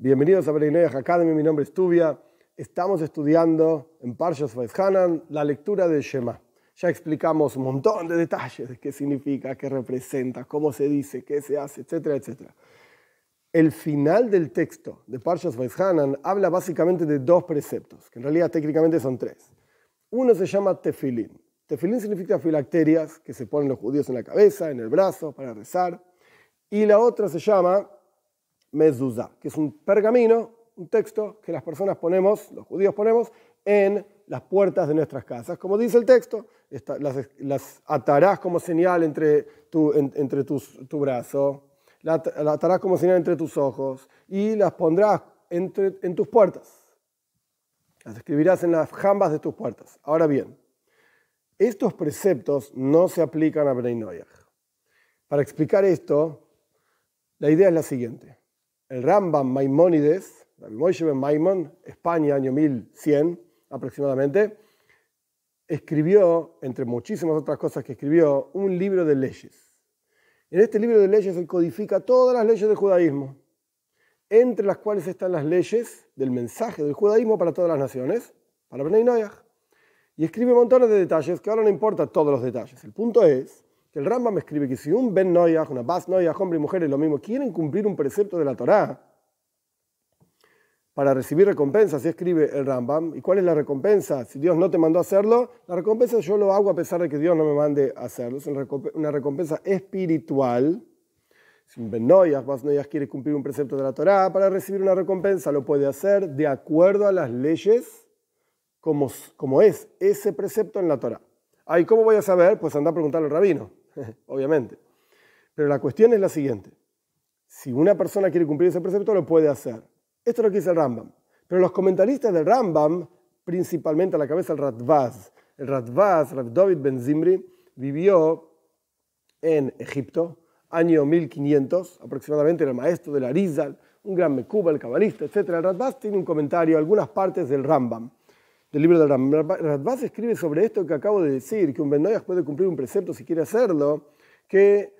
Bienvenidos a Bereineyach Academy, mi nombre es Tubia. Estamos estudiando en Parshas Hanan la lectura de Shema. Ya explicamos un montón de detalles de qué significa, qué representa, cómo se dice, qué se hace, etcétera, etcétera. El final del texto de Parshas Hanan habla básicamente de dos preceptos, que en realidad técnicamente son tres. Uno se llama tefilín. Tefilín significa filacterias que se ponen los judíos en la cabeza, en el brazo, para rezar. Y la otra se llama mezuzá, que es un pergamino, un texto que las personas ponemos, los judíos ponemos, en las puertas de nuestras casas. Como dice el texto, las, atarás como señal entre tu, entre tu brazo, las atarás como señal entre tus ojos y las pondrás entre, en tus puertas. Las escribirás en las jambas de tus puertas. Ahora bien, estos preceptos no se aplican a Bnei Para explicar esto, la idea es la siguiente el Rambam Maimónides, España, año 1100 aproximadamente, escribió, entre muchísimas otras cosas que escribió, un libro de leyes. En este libro de leyes él codifica todas las leyes del judaísmo, entre las cuales están las leyes del mensaje del judaísmo para todas las naciones, para Bnei Noyach. Y escribe montones de detalles que ahora no importa todos los detalles. El punto es el Rambam escribe que si un Ben Noyah, una Bas Noyah, hombre y mujer es lo mismo, quieren cumplir un precepto de la Torá para recibir recompensa, así escribe el Rambam. ¿Y cuál es la recompensa? Si Dios no te mandó a hacerlo, la recompensa yo lo hago a pesar de que Dios no me mande a hacerlo. Es una recompensa espiritual. Si un Ben Noyah, Bas Noyah quiere cumplir un precepto de la Torá para recibir una recompensa, lo puede hacer de acuerdo a las leyes como, como es ese precepto en la Torá. ¿y ¿cómo voy a saber? Pues anda a preguntarle al rabino. obviamente. Pero la cuestión es la siguiente. Si una persona quiere cumplir ese precepto, lo puede hacer. Esto es lo que dice el Rambam. Pero los comentaristas del Rambam, principalmente a la cabeza el Radvaz, el Radvaz, Rav David Ben Zimri, vivió en Egipto, año 1500 aproximadamente, era el maestro del Arizal, un gran Mekuba, el cabalista, etc. El Radvaz tiene un comentario, algunas partes del Rambam del libro del Radbaz escribe sobre esto que acabo de decir, que un Benoyas puede cumplir un precepto si quiere hacerlo, que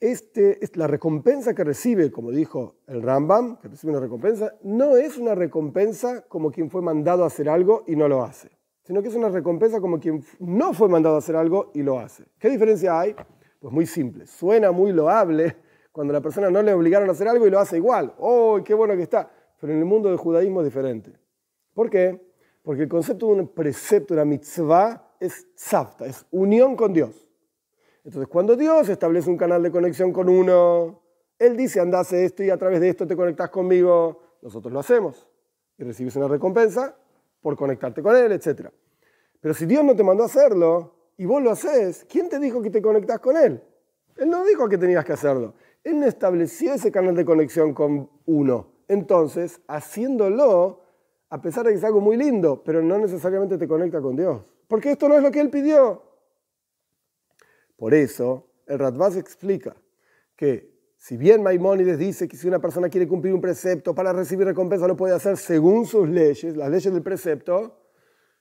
este, es la recompensa que recibe, como dijo el Rambam, que recibe una recompensa, no es una recompensa como quien fue mandado a hacer algo y no lo hace, sino que es una recompensa como quien no fue mandado a hacer algo y lo hace. ¿Qué diferencia hay? Pues muy simple, suena muy loable cuando la persona no le obligaron a hacer algo y lo hace igual. ¡Oh, qué bueno que está! Pero en el mundo del judaísmo es diferente. ¿Por qué? Porque el concepto de un precepto, una mitzvah, es tzavta, es unión con Dios. Entonces, cuando Dios establece un canal de conexión con uno, Él dice, andase esto y a través de esto te conectas conmigo, nosotros lo hacemos. Y recibes una recompensa por conectarte con Él, etc. Pero si Dios no te mandó a hacerlo y vos lo haces, ¿quién te dijo que te conectas con Él? Él no dijo que tenías que hacerlo. Él no estableció ese canal de conexión con uno. Entonces, haciéndolo, a pesar de que es algo muy lindo, pero no necesariamente te conecta con Dios. Porque esto no es lo que él pidió. Por eso, el Radbaz explica que si bien Maimónides dice que si una persona quiere cumplir un precepto para recibir recompensa lo puede hacer según sus leyes, las leyes del precepto,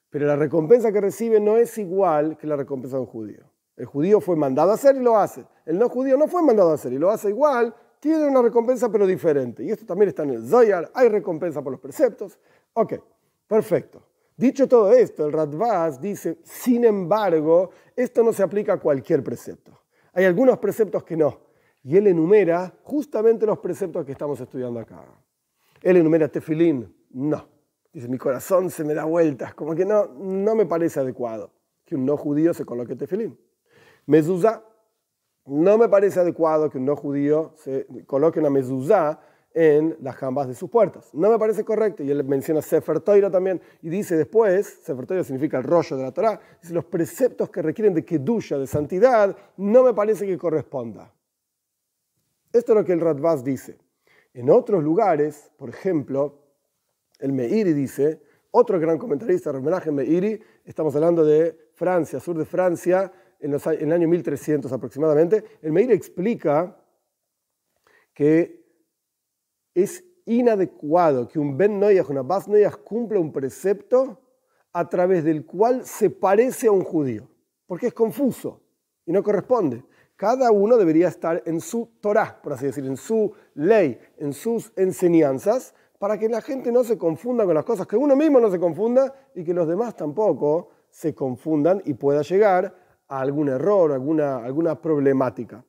pero la recompensa que recibe no es igual que la recompensa de un judío. El judío fue mandado a hacer y lo hace. El no judío no fue mandado a hacer y lo hace igual, tiene una recompensa pero diferente. Y esto también está en el Zoyar, hay recompensa por los preceptos, Ok, perfecto. Dicho todo esto, el Radvaz dice, sin embargo, esto no se aplica a cualquier precepto. Hay algunos preceptos que no. Y él enumera justamente los preceptos que estamos estudiando acá. Él enumera tefilín. No. Dice, mi corazón se me da vueltas. Como que no, no me parece adecuado que un no judío se coloque tefilín. Mezuzá. No me parece adecuado que un no judío se coloque una mezuzá en las jambas de sus puertas. No me parece correcto. Y él menciona Sefer también. Y dice después, Sefer significa el rollo de la Torah, dice los preceptos que requieren de kedusha, de santidad, no me parece que corresponda. Esto es lo que el Radvaz dice. En otros lugares, por ejemplo, el Meiri dice, otro gran comentarista, homenaje Meiri, estamos hablando de Francia, sur de Francia, en, en el año 1300 aproximadamente, el Meiri explica que es inadecuado que un Ben Noyah, una Bas Noyah cumpla un precepto a través del cual se parece a un judío, porque es confuso y no corresponde. cada uno debería estar en su Torah, por así decir, en su ley, en sus enseñanzas, para que la gente no se confunda con las cosas, que uno mismo no se confunda y que los demás tampoco se confundan y pueda llegar a algún error, alguna, alguna problemática.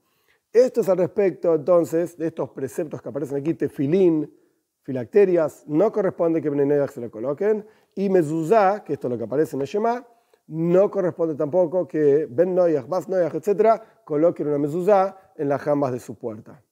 Esto es al respecto entonces de estos preceptos que aparecen aquí, tefilín, filacterias, no corresponde que Benenoyach se lo coloquen, y mezuzá, que esto es lo que aparece en el Shema, no corresponde tampoco que Ben Noyach, Bas Noyach, etc., coloquen una mezuzá en las jambas de su puerta.